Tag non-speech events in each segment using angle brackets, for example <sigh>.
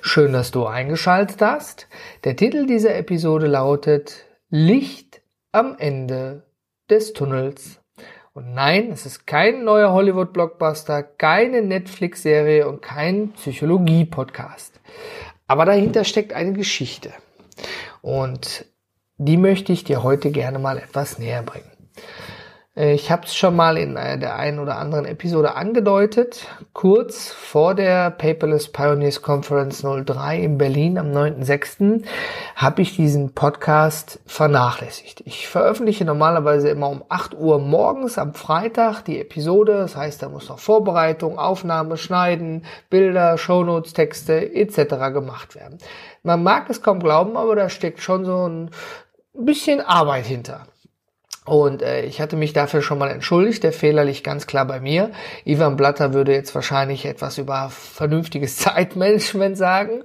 Schön, dass du eingeschaltet hast. Der Titel dieser Episode lautet Licht am Ende des Tunnels. Und nein, es ist kein neuer Hollywood-Blockbuster, keine Netflix-Serie und kein Psychologie-Podcast. Aber dahinter steckt eine Geschichte. Und die möchte ich dir heute gerne mal etwas näher bringen. Äh, ich habe es schon mal in der einen oder anderen Episode angedeutet. Kurz vor der Paperless Pioneers Conference 03 in Berlin am 9.6. habe ich diesen Podcast vernachlässigt. Ich veröffentliche normalerweise immer um 8 Uhr morgens am Freitag die Episode. Das heißt, da muss noch Vorbereitung, Aufnahme, Schneiden, Bilder, Shownotes, Texte etc. gemacht werden. Man mag es kaum glauben, aber da steckt schon so ein bisschen Arbeit hinter. Und äh, ich hatte mich dafür schon mal entschuldigt. Der Fehler liegt ganz klar bei mir. Ivan Blatter würde jetzt wahrscheinlich etwas über vernünftiges <laughs> Zeitmanagement sagen.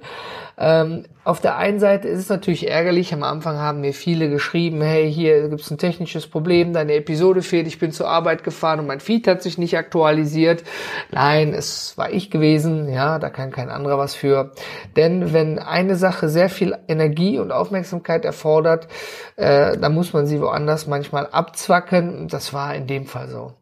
Ähm, auf der einen Seite ist es natürlich ärgerlich. Am Anfang haben mir viele geschrieben, hey, hier gibt's ein technisches Problem, deine Episode fehlt, ich bin zur Arbeit gefahren und mein Feed hat sich nicht aktualisiert. Nein, es war ich gewesen, ja, da kann kein anderer was für. Denn wenn eine Sache sehr viel Energie und Aufmerksamkeit erfordert, äh, dann muss man sie woanders manchmal abzwacken. Das war in dem Fall so.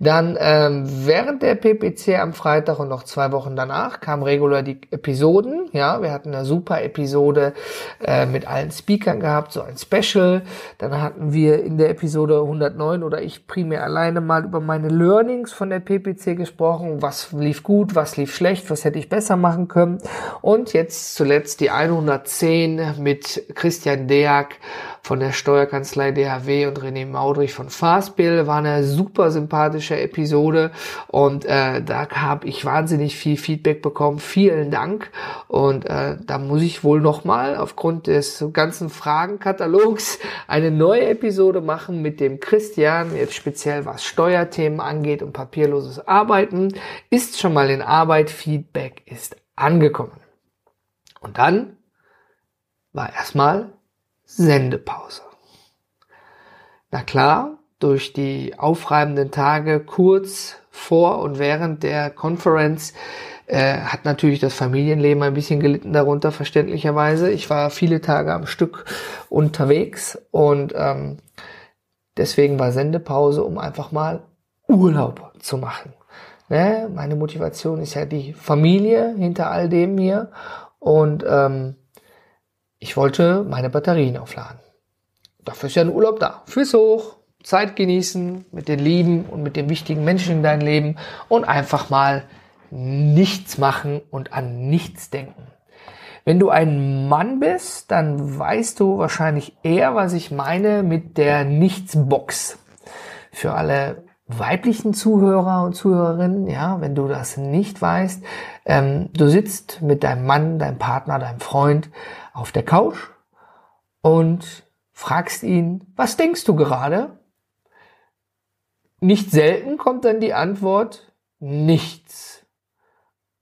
Dann ähm, während der PPC am Freitag und noch zwei Wochen danach kamen regulär die Episoden. Ja, wir hatten eine super Episode äh, mit allen Speakern gehabt, so ein Special. Dann hatten wir in der Episode 109 oder ich primär alleine mal über meine Learnings von der PPC gesprochen. Was lief gut, was lief schlecht, was hätte ich besser machen können. Und jetzt zuletzt die 110 mit Christian Deak von der Steuerkanzlei DHW und René Maudrich von Fastbill. War eine super sympathische Episode und äh, da habe ich wahnsinnig viel Feedback bekommen. Vielen Dank und äh, da muss ich wohl nochmal aufgrund des ganzen Fragenkatalogs eine neue Episode machen mit dem Christian, jetzt speziell was Steuerthemen angeht und papierloses Arbeiten. Ist schon mal in Arbeit, Feedback ist angekommen. Und dann war erstmal Sendepause. Na klar, durch die aufreibenden Tage kurz vor und während der Conference äh, hat natürlich das Familienleben ein bisschen gelitten darunter, verständlicherweise. Ich war viele Tage am Stück unterwegs und ähm, deswegen war Sendepause, um einfach mal Urlaub zu machen. Ne? Meine Motivation ist ja die Familie hinter all dem hier und ähm, ich wollte meine Batterien aufladen. Dafür ist ja ein Urlaub da. Fürs Hoch, Zeit genießen mit den Lieben und mit den wichtigen Menschen in deinem Leben und einfach mal nichts machen und an nichts denken. Wenn du ein Mann bist, dann weißt du wahrscheinlich eher, was ich meine mit der Nichtsbox. Für alle weiblichen Zuhörer und Zuhörerinnen, ja, wenn du das nicht weißt, ähm, du sitzt mit deinem Mann, deinem Partner, deinem Freund auf der Couch und fragst ihn, was denkst du gerade? Nicht selten kommt dann die Antwort, nichts.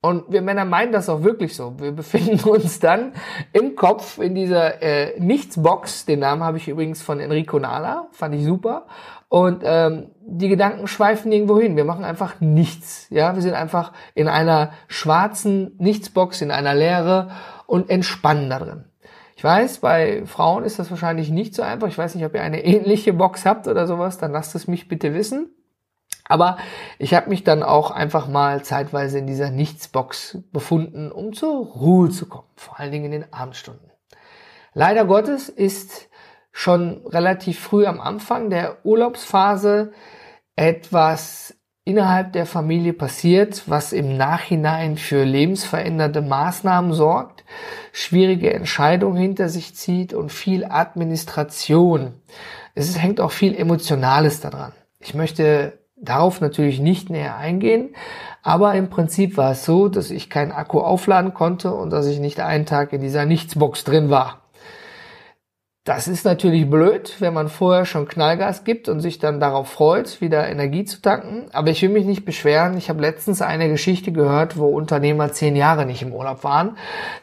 Und wir Männer meinen das auch wirklich so. Wir <laughs> befinden uns dann im Kopf in dieser äh, Nichtsbox. Den Namen habe ich übrigens von Enrico Nala, fand ich super. Und ähm, die Gedanken schweifen irgendwo hin. Wir machen einfach nichts. Ja, wir sind einfach in einer schwarzen Nichtsbox, in einer Leere und entspannen da drin. Ich weiß, bei Frauen ist das wahrscheinlich nicht so einfach. Ich weiß nicht, ob ihr eine <laughs> ähnliche Box habt oder sowas, dann lasst es mich bitte wissen. Aber ich habe mich dann auch einfach mal zeitweise in dieser Nichtsbox befunden, um zur Ruhe zu kommen, vor allen Dingen in den Abendstunden. Leider Gottes ist schon relativ früh am Anfang der Urlaubsphase etwas innerhalb der Familie passiert, was im Nachhinein für lebensverändernde Maßnahmen sorgt, schwierige Entscheidungen hinter sich zieht und viel Administration. Es hängt auch viel Emotionales daran. Ich möchte darauf natürlich nicht näher eingehen, aber im Prinzip war es so, dass ich keinen Akku aufladen konnte und dass ich nicht einen Tag in dieser Nichtsbox drin war. Das ist natürlich blöd, wenn man vorher schon Knallgas gibt und sich dann darauf freut, wieder Energie zu tanken. Aber ich will mich nicht beschweren. Ich habe letztens eine Geschichte gehört, wo Unternehmer zehn Jahre nicht im Urlaub waren.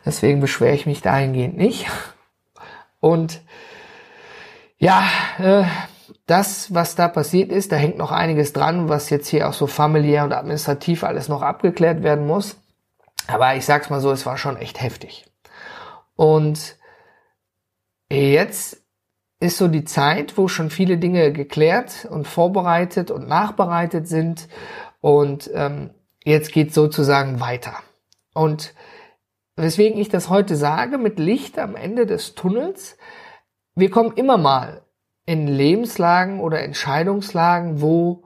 Deswegen beschwere ich mich dahingehend nicht. Und ja, äh, das, was da passiert ist, da hängt noch einiges dran, was jetzt hier auch so familiär und administrativ alles noch abgeklärt werden muss. Aber ich sag's mal so, es war schon echt heftig. Und Jetzt ist so die Zeit, wo schon viele Dinge geklärt und vorbereitet und nachbereitet sind. Und ähm, jetzt geht sozusagen weiter. Und weswegen ich das heute sage, mit Licht am Ende des Tunnels, wir kommen immer mal in Lebenslagen oder Entscheidungslagen, wo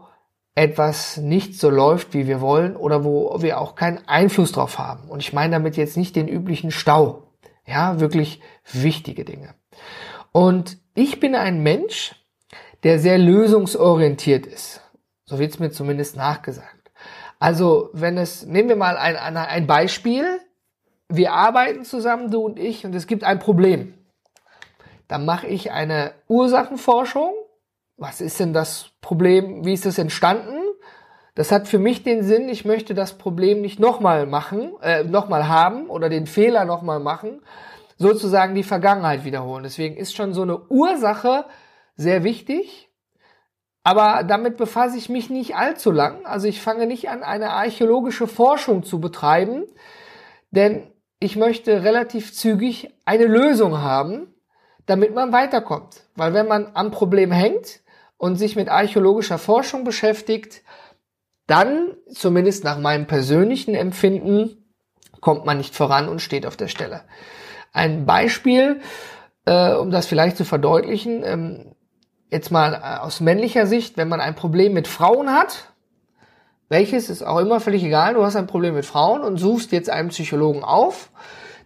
etwas nicht so läuft, wie wir wollen oder wo wir auch keinen Einfluss drauf haben. Und ich meine damit jetzt nicht den üblichen Stau. Ja, wirklich wichtige Dinge. Und ich bin ein Mensch, der sehr lösungsorientiert ist. So wird es mir zumindest nachgesagt. Also, wenn es, nehmen wir mal ein, ein Beispiel. Wir arbeiten zusammen, du und ich, und es gibt ein Problem. Dann mache ich eine Ursachenforschung. Was ist denn das Problem? Wie ist es entstanden? Das hat für mich den Sinn, ich möchte das Problem nicht nochmal machen, äh, nochmal haben oder den Fehler nochmal machen, sozusagen die Vergangenheit wiederholen. Deswegen ist schon so eine Ursache sehr wichtig. Aber damit befasse ich mich nicht allzu lang. Also ich fange nicht an, eine archäologische Forschung zu betreiben, denn ich möchte relativ zügig eine Lösung haben, damit man weiterkommt. Weil wenn man am Problem hängt und sich mit archäologischer Forschung beschäftigt, dann, zumindest nach meinem persönlichen Empfinden, kommt man nicht voran und steht auf der Stelle. Ein Beispiel, äh, um das vielleicht zu verdeutlichen, ähm, jetzt mal äh, aus männlicher Sicht, wenn man ein Problem mit Frauen hat, welches ist auch immer völlig egal, du hast ein Problem mit Frauen und suchst jetzt einen Psychologen auf,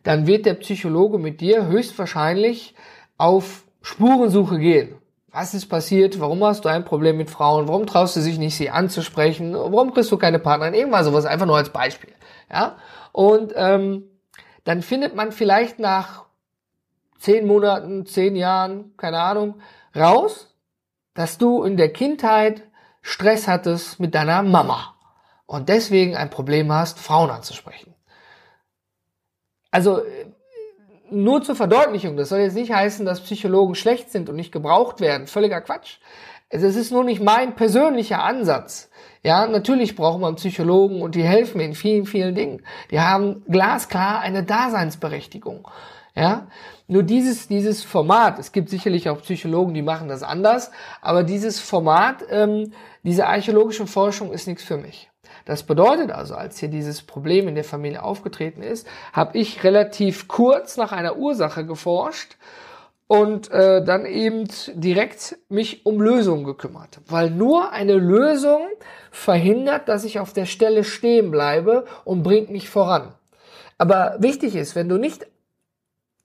dann wird der Psychologe mit dir höchstwahrscheinlich auf Spurensuche gehen. Was ist passiert? Warum hast du ein Problem mit Frauen? Warum traust du dich nicht, sie anzusprechen? Warum kriegst du keine Partnerin? Irgendwas sowas, einfach nur als Beispiel. Ja? Und ähm, dann findet man vielleicht nach zehn Monaten, zehn Jahren, keine Ahnung, raus, dass du in der Kindheit Stress hattest mit deiner Mama und deswegen ein Problem hast, Frauen anzusprechen. Also nur zur Verdeutlichung, das soll jetzt nicht heißen, dass Psychologen schlecht sind und nicht gebraucht werden. Völliger Quatsch. Es ist nur nicht mein persönlicher Ansatz. Ja, natürlich braucht man Psychologen und die helfen in vielen, vielen Dingen. Die haben glasklar eine Daseinsberechtigung. Ja, nur dieses, dieses Format, es gibt sicherlich auch Psychologen, die machen das anders, aber dieses Format, ähm, diese archäologische Forschung ist nichts für mich. Das bedeutet also, als hier dieses Problem in der Familie aufgetreten ist, habe ich relativ kurz nach einer Ursache geforscht und äh, dann eben direkt mich um Lösungen gekümmert. Weil nur eine Lösung verhindert, dass ich auf der Stelle stehen bleibe und bringt mich voran. Aber wichtig ist, wenn du nicht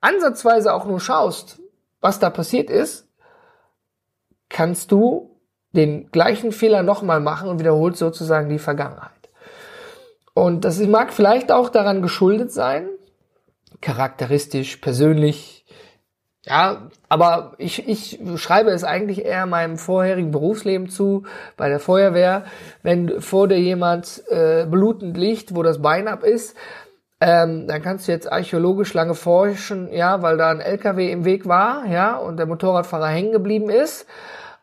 ansatzweise auch nur schaust, was da passiert ist, kannst du den gleichen Fehler nochmal machen und wiederholst sozusagen die Vergangenheit. Und das mag vielleicht auch daran geschuldet sein, charakteristisch, persönlich, ja, aber ich, ich schreibe es eigentlich eher meinem vorherigen Berufsleben zu, bei der Feuerwehr, wenn vor dir jemand äh, blutend liegt, wo das Bein ab ist, ähm, dann kannst du jetzt archäologisch lange forschen, ja, weil da ein LKW im Weg war, ja, und der Motorradfahrer hängen geblieben ist.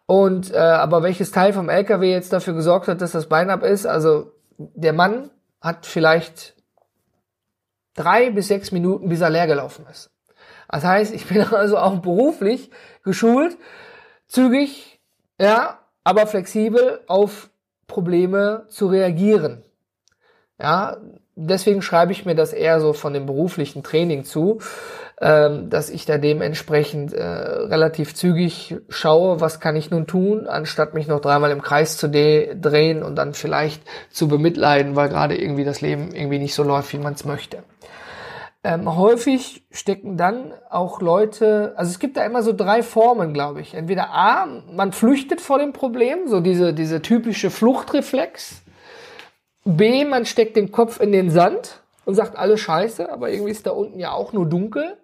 Und äh, aber welches Teil vom LKW jetzt dafür gesorgt hat, dass das Bein ab ist, also der Mann hat vielleicht drei bis sechs Minuten, bis er leer gelaufen ist. Das heißt, ich bin <laughs> also auch beruflich geschult, zügig, ja, aber flexibel auf Probleme zu reagieren. Ja, deswegen schreibe ich mir das eher so von dem beruflichen Training zu, ähm, dass ich da dementsprechend äh, relativ zügig schaue, was kann ich nun tun, anstatt mich noch dreimal im Kreis zu drehen und dann vielleicht zu bemitleiden, weil gerade irgendwie das Leben irgendwie nicht so läuft, wie man es möchte. Ähm, häufig stecken dann auch Leute, also es gibt da immer so drei Formen, glaube ich. Entweder A, man flüchtet vor dem Problem, so diese, diese typische Fluchtreflex. B, man steckt den Kopf in den Sand und sagt alles scheiße, aber irgendwie ist da unten ja auch nur dunkel.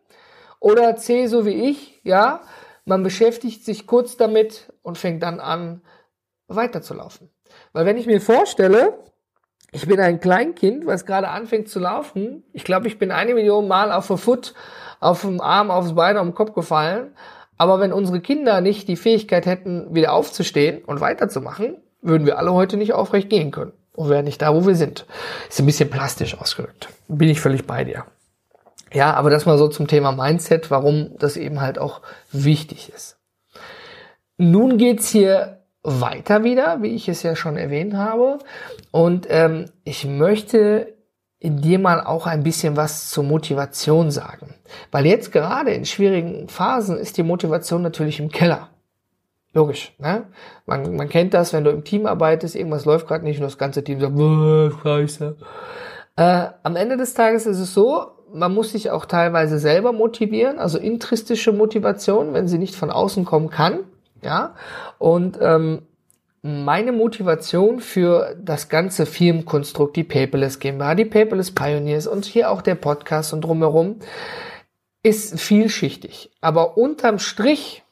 Oder C, so wie ich, ja, man beschäftigt sich kurz damit und fängt dann an, weiterzulaufen. Weil wenn ich mir vorstelle, ich bin ein Kleinkind, was gerade anfängt zu laufen, ich glaube, ich bin eine Million Mal auf der Foot, auf dem Arm, aufs Bein, auf den Kopf gefallen. Aber wenn unsere Kinder nicht die Fähigkeit hätten, wieder aufzustehen und weiterzumachen, würden wir alle heute nicht aufrecht gehen können und wären nicht da, wo wir sind. Ist ein bisschen plastisch ausgedrückt. Bin ich völlig bei dir. Ja, aber das mal so zum Thema Mindset, warum das eben halt auch wichtig ist. Nun geht's hier weiter wieder, wie ich es ja schon erwähnt habe. Und ähm, ich möchte dir mal auch ein bisschen was zur Motivation sagen. Weil jetzt gerade in schwierigen Phasen ist die Motivation natürlich im Keller. Logisch, ne? Man, man kennt das, wenn du im Team arbeitest, irgendwas läuft gerade nicht und das ganze Team sagt, scheiße. Äh, am Ende des Tages ist es so, man muss sich auch teilweise selber motivieren, also intristische Motivation, wenn sie nicht von außen kommen kann. Ja, und ähm, meine Motivation für das ganze Firmenkonstrukt, die Paperless GmbH, die Paperless Pioneers und hier auch der Podcast und drumherum, ist vielschichtig. Aber unterm Strich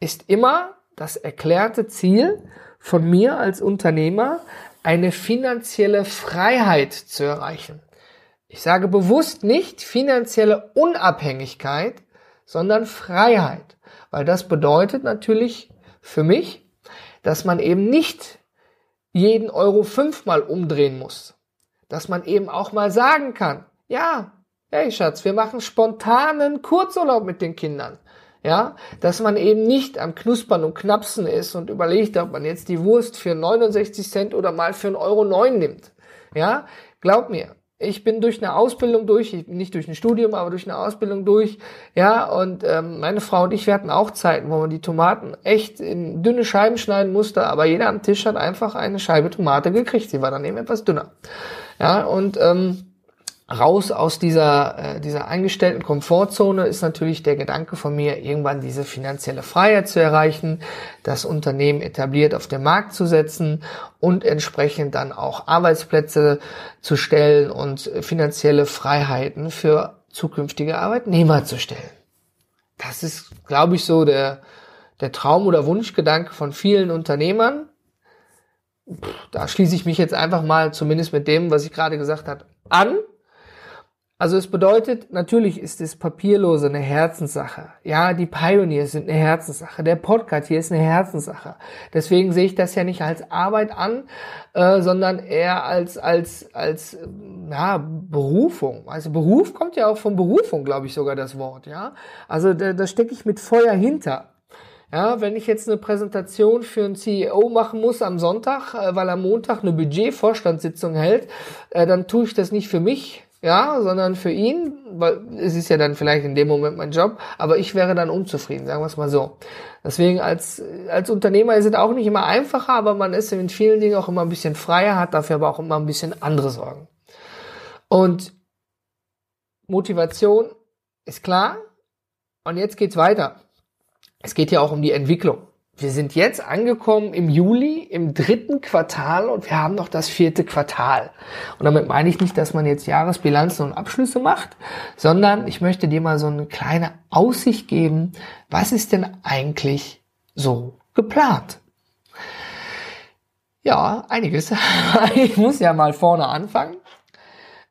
ist immer das erklärte Ziel von mir als Unternehmer, eine finanzielle Freiheit zu erreichen. Ich sage bewusst nicht finanzielle Unabhängigkeit, sondern Freiheit, weil das bedeutet natürlich für mich, dass man eben nicht jeden Euro fünfmal umdrehen muss, dass man eben auch mal sagen kann, ja, hey Schatz, wir machen spontanen Kurzurlaub mit den Kindern. Ja, dass man eben nicht am Knuspern und Knapsen ist und überlegt, ob man jetzt die Wurst für 69 Cent oder mal für 1,09 Euro nimmt. Ja, glaub mir, ich bin durch eine Ausbildung durch, nicht durch ein Studium, aber durch eine Ausbildung durch, ja, und ähm, meine Frau und ich, wir hatten auch Zeiten, wo man die Tomaten echt in dünne Scheiben schneiden musste, aber jeder am Tisch hat einfach eine Scheibe Tomate gekriegt, sie war dann eben etwas dünner. Ja, und ähm, raus aus dieser, äh, dieser eingestellten Komfortzone ist natürlich der Gedanke von mir, irgendwann diese finanzielle Freiheit zu erreichen, das Unternehmen etabliert auf den Markt zu setzen und entsprechend dann auch Arbeitsplätze zu stellen und finanzielle Freiheiten für zukünftige Arbeitnehmer zu stellen. Das ist, glaube ich, so der, der Traum oder Wunschgedanke von vielen Unternehmern. Da schließe ich mich jetzt einfach mal zumindest mit dem, was ich gerade gesagt habe, an. Also es bedeutet, natürlich ist das Papierlose eine Herzenssache. Ja, die Pioneers sind eine Herzenssache. Der Podcast hier ist eine Herzenssache. Deswegen sehe ich das ja nicht als Arbeit an, äh, sondern eher als als als ja, Berufung. Also Beruf kommt ja auch von Berufung, glaube ich sogar das Wort. Ja, also da, da stecke ich mit Feuer hinter. Ja, wenn ich jetzt eine Präsentation für einen CEO machen muss am Sonntag, äh, weil am Montag eine Budgetvorstandssitzung hält, äh, dann tue ich das nicht für mich, ja, sondern für ihn, weil es ist ja dann vielleicht in dem Moment mein Job, aber ich wäre dann unzufrieden, sagen wir es mal so. Deswegen als, als Unternehmer ist es auch nicht immer einfacher, aber man ist in vielen Dingen auch immer ein bisschen freier, hat dafür aber auch immer ein bisschen andere Sorgen. Und Motivation ist klar. Und jetzt geht's weiter. Es geht ja auch um die Entwicklung wir sind jetzt angekommen im Juli, im dritten Quartal und wir haben noch das vierte Quartal. Und damit meine ich nicht, dass man jetzt Jahresbilanzen und Abschlüsse macht, sondern ich möchte dir mal so eine kleine Aussicht geben, was ist denn eigentlich so geplant? Ja, einiges. <laughs> Ich muss ja mal vorne anfangen.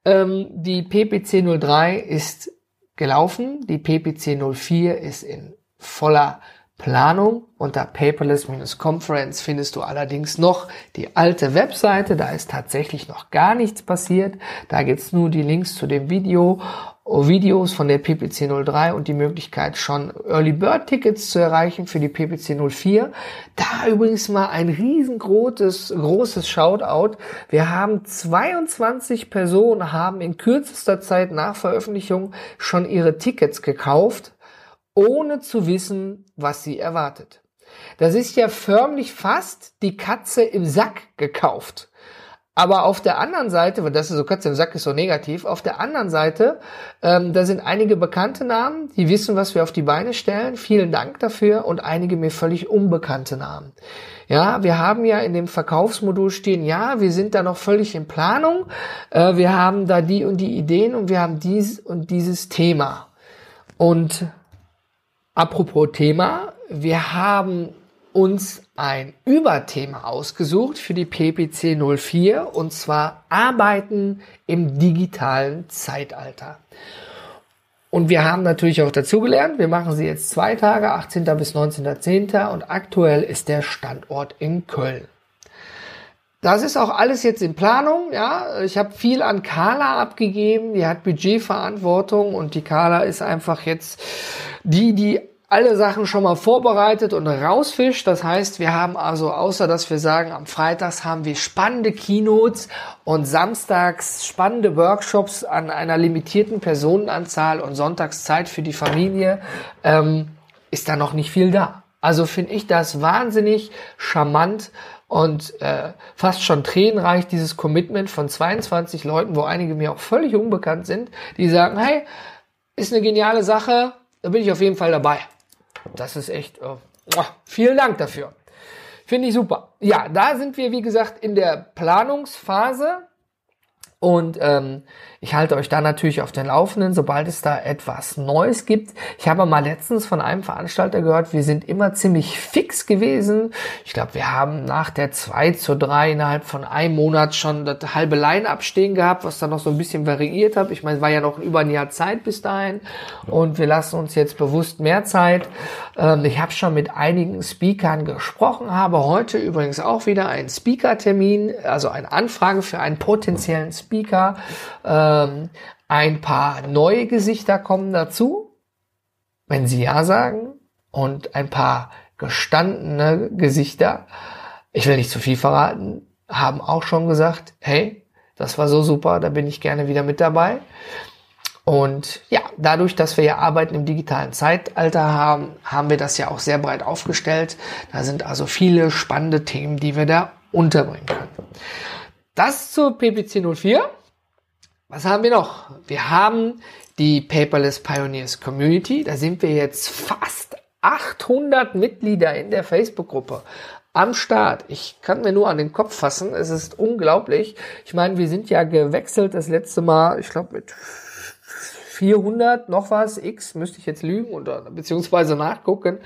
Ähm, die PPC 03 ist gelaufen, die PPC 04 ist in voller Planung. Unter paperless-conference findest du allerdings noch die alte Webseite. Da ist tatsächlich noch gar nichts passiert. Da gibt's nur die Links zu dem Video, Videos von der PPC 03 und die Möglichkeit schon Early Bird Tickets zu erreichen für die PPC 04. Da übrigens mal ein riesengroßes großes Shoutout. Wir haben 22 Personen haben in kürzester Zeit nach Veröffentlichung schon ihre Tickets gekauft ohne zu wissen, was sie erwartet. Das ist ja förmlich fast die Katze im Sack gekauft. Aber auf der anderen Seite, weil das ist so Katze im Sack ist so negativ, auf der anderen Seite, ähm, da sind einige bekannte Namen, die wissen, was wir auf die Beine stellen. Vielen Dank dafür und einige mir völlig unbekannte Namen. Ja, wir haben ja in dem Verkaufsmodul stehen, ja, wir sind da noch völlig in Planung, äh, wir haben da die und die Ideen und wir haben dies und dieses Thema. Und Apropos Thema, wir haben uns ein Überthema ausgesucht für die PPC 04 und zwar Arbeiten im digitalen Zeitalter. Und wir haben natürlich auch dazugelernt, wir machen sie jetzt zwei Tage, 18. bis 19.10. und aktuell ist der Standort in Köln. Das ist auch alles jetzt in Planung, ja. Ich habe viel an Carla abgegeben, die hat Budgetverantwortung und die Carla ist einfach jetzt die, die alle Sachen schon mal vorbereitet und rausfischt. Das heißt, wir haben also, außer dass wir sagen, am Freitags haben wir spannende Keynotes und samstags spannende Workshops an einer limitierten Personenanzahl und sonntags Zeit für die Familie, ähm, ist da noch nicht viel da. Also finde ich das wahnsinnig charmant und äh, fast schon tränenreich, dieses Commitment von 22 Leuten, wo einige mir auch völlig unbekannt sind, die sagen, hey, ist eine geniale Sache, da bin ich auf jeden Fall dabei. Das ist echt, äh, vielen Dank dafür. Finde ich super. Ja, da sind wir, wie gesagt, in der Planungsphase. Und ähm, ich halte euch da natürlich auf den Laufenden, sobald es da etwas Neues gibt. Ich habe mal letztens von einem Veranstalter gehört, wir sind immer ziemlich fix gewesen. Ich glaube, wir haben nach der 2 zu 3 innerhalb von einem Monat schon das halbe Line-Up stehen gehabt, was dann noch so ein bisschen variiert hat. Ich meine, es war ja noch über ein Jahr Zeit bis dahin und wir lassen uns jetzt bewusst mehr Zeit. Ähm, ich habe schon mit einigen Speakern gesprochen, habe heute übrigens auch wieder einen Speaker-Termin, also eine Anfrage für einen potenziellen Speaker. Ähm, ähm, ein paar neue Gesichter kommen dazu, wenn sie ja sagen, und ein paar gestandene Gesichter, ich will nicht zu viel verraten, haben auch schon gesagt, hey, das war so super, da bin ich gerne wieder mit dabei. Und ja, dadurch, dass wir ja Arbeiten im digitalen Zeitalter haben, haben wir das ja auch sehr breit aufgestellt. Da sind also viele spannende Themen, die wir da unterbringen können. Das zur PPC 04. Was haben wir noch? Wir haben die Paperless Pioneers Community. Da sind wir jetzt fast 800 Mitglieder in der Facebook-Gruppe am Start. Ich kann mir nur an den Kopf fassen. Es ist unglaublich. Ich meine, wir sind ja gewechselt das letzte Mal, ich glaube mit 400 noch was, X, müsste ich jetzt lügen oder beziehungsweise nachgucken,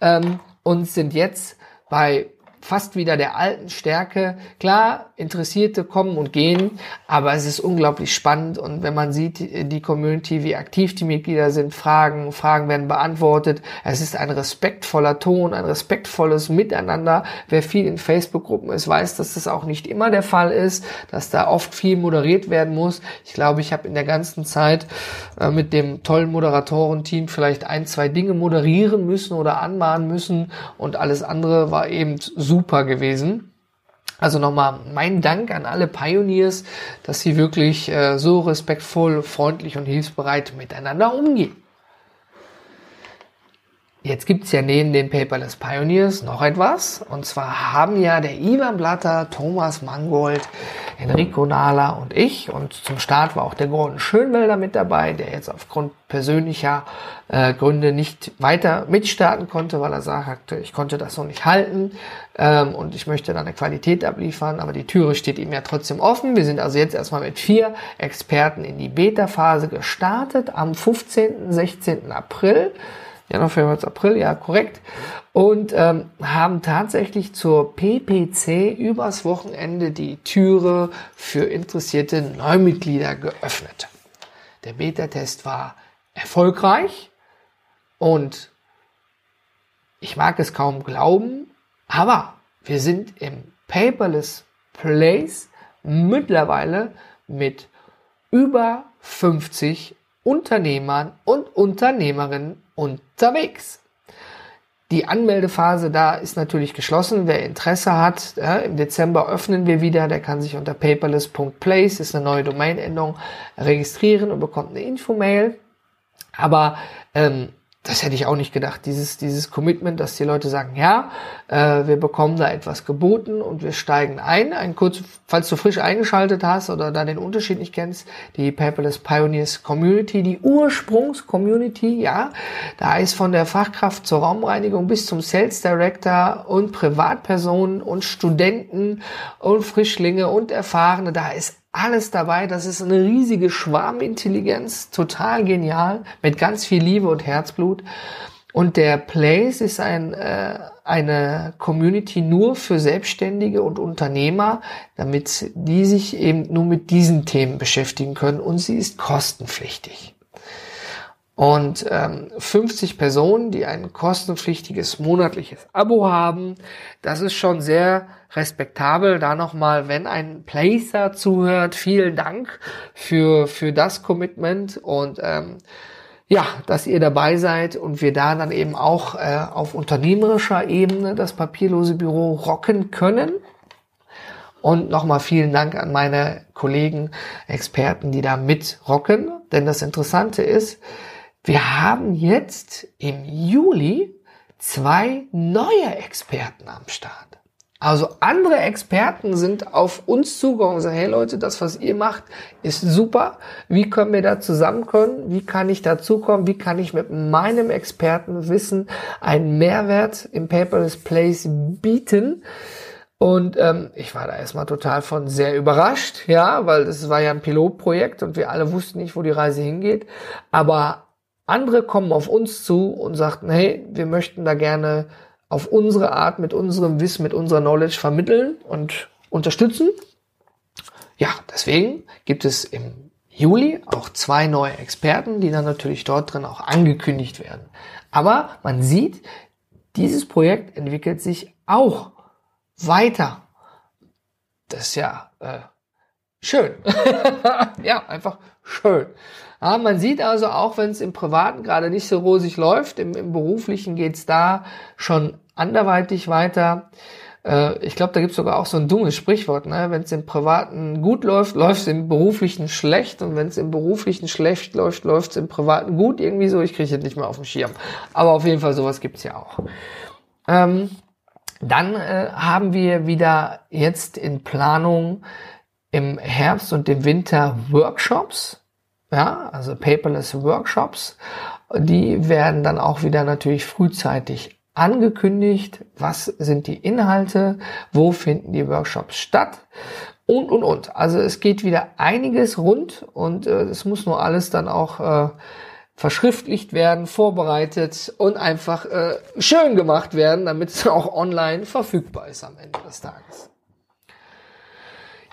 ähm, und sind jetzt bei fast wieder der alten Stärke. Klar, Interessierte kommen und gehen, aber es ist unglaublich spannend und wenn man sieht, die Community, wie aktiv die Mitglieder sind, Fragen, Fragen werden beantwortet. Es ist ein respektvoller Ton, ein respektvolles Miteinander. Wer viel in Facebook-Gruppen ist, weiß, dass das auch nicht immer der Fall ist, dass da oft viel moderiert werden muss. Ich glaube, ich habe in der ganzen Zeit äh, mit dem tollen Moderatorenteam vielleicht ein, zwei Dinge moderieren müssen oder anmahnen müssen und alles andere war eben so super gewesen. Also nochmal mein Dank an alle Pioneers, dass sie wirklich äh, so respektvoll, freundlich und hilfsbereit miteinander umgehen. Jetzt gibt's ja neben den Paperless Pioneers noch etwas. Und zwar haben ja der Ivan Blatter, Thomas Mangold, Enrico Nahla und ich. Und zum Start war auch der Gordon Schönwelder mit dabei, der jetzt aufgrund persönlicher äh, Gründe nicht weiter mitstarten konnte, weil er sagte, ich konnte das so nicht halten ähm, und ich möchte dann eine Qualität abliefern. Aber die Türe steht ihm ja trotzdem offen. Wir sind also jetzt erstmal mit vier Experten in die Beta-Phase gestartet am 15. 16. April. Januar, Februar, April, ja, korrekt. Und ähm, haben tatsächlich zur PPC übers Wochenende die Türe für interessierte Neumitglieder geöffnet. Der Beta-Test war erfolgreich und ich mag es kaum glauben, aber wir sind im Paperless Place mittlerweile mit über 50 Unternehmern und Unternehmerinnen unterwegs. Die Anmeldephase da ist natürlich geschlossen. Wer Interesse hat, ja, im Dezember öffnen wir wieder. Der kann sich unter paperless.place, ist eine neue Domainendung, registrieren und bekommt eine Infomail. Aber ähm, das hätte ich auch nicht gedacht. Dieses, dieses Commitment, dass die Leute sagen, ja, äh, wir bekommen da etwas geboten und wir steigen ein. Ein kurz, falls du frisch eingeschaltet hast oder da den Unterschied nicht kennst, die Paperless Pioneers Community, die Ursprungs-Community, ja, da ist von der Fachkraft zur Raumreinigung bis zum Sales Director und Privatpersonen und Studenten und Frischlinge und Erfahrene, da ist alles dabei. Das ist eine riesige Schwarmintelligenz, total genial, mit ganz viel Liebe und Herzblut. Und der Place ist ein, äh, eine Community nur für Selbstständige und Unternehmer, damit die sich eben nur mit diesen Themen beschäftigen können und sie ist kostenpflichtig. Und ähm, 50 Personen, die ein kostenpflichtiges monatliches Abo haben, das ist schon sehr respektabel. Da nochmal, wenn ein Placer zuhört, vielen Dank für, für das Commitment und ähm, ja, dass ihr dabei seid und wir da dann eben auch äh, auf unternehmerischer Ebene das papierlose Büro rocken können. Und nochmal vielen Dank an meine Kollegen, Experten, die da mitrocken. Denn das Interessante ist, wir haben jetzt im Juli zwei neue Experten am Start. Also andere Experten sind auf uns zugegangen und sagen, hey Leute, das, was ihr macht, ist super. Wie können wir da zusammenkommen? Wie kann ich dazukommen? Wie kann ich mit meinem Expertenwissen einen Mehrwert im Paperless Place bieten? Und ähm, ich war da erstmal total von sehr überrascht, ja, weil das war ja ein Pilotprojekt und wir alle wussten nicht, wo die Reise hingeht. Aber andere kommen auf uns zu und sagten, hey, wir möchten da gerne auf unsere Art, mit unserem Wissen, mit unserer Knowledge vermitteln und unterstützen. Ja, deswegen gibt es im Juli auch zwei neue Experten, die dann natürlich dort drin auch angekündigt werden. Aber man sieht, dieses Projekt entwickelt sich auch weiter. Das ist ja äh, schön. <laughs> ja, einfach schön. Ja, man sieht also auch, wenn es im Privaten gerade nicht so rosig läuft, im, im Beruflichen geht's da schon anderweitig weiter. Äh, ich glaube, da gibt's sogar auch so ein dummes Sprichwort. Ne? Wenn es im Privaten gut läuft, läuft es im Beruflichen schlecht. Und wenn es im Beruflichen schlecht läuft, läuft es im Privaten gut. Irgendwie so, ich kriege es nicht mehr auf den Schirm. Aber auf jeden Fall, sowas gibt's ja auch. Ähm, dann äh, haben wir wieder jetzt in Planung im Herbst und im Winter Workshops ja, also paperless Workshops. Die werden dann auch wieder natürlich frühzeitig angekündigt. Was sind die Inhalte? Wo finden die Workshops statt? Und, und, und. Also es geht wieder einiges rund und äh, es muss nur alles dann auch äh, verschriftlicht werden, vorbereitet und einfach äh, schön gemacht werden, damit es auch online verfügbar ist am Ende des Tages.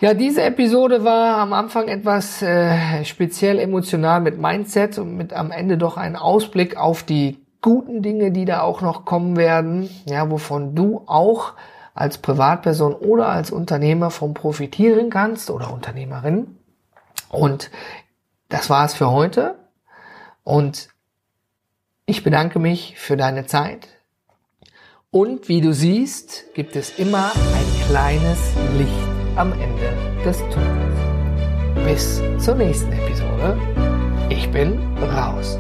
Ja, diese Episode war am Anfang etwas äh, speziell emotional mit Mindset und mit am Ende doch ein Ausblick auf die guten Dinge, die da auch noch kommen werden, ja, wovon du auch als Privatperson oder als Unternehmer von profitieren kannst oder Unternehmerin. Und das war es für heute. Und ich bedanke mich für deine Zeit. Und wie du siehst, gibt es immer ein kleines Licht am Ende des Tunnels. Bis zur nächsten Episode. Ich bin raus.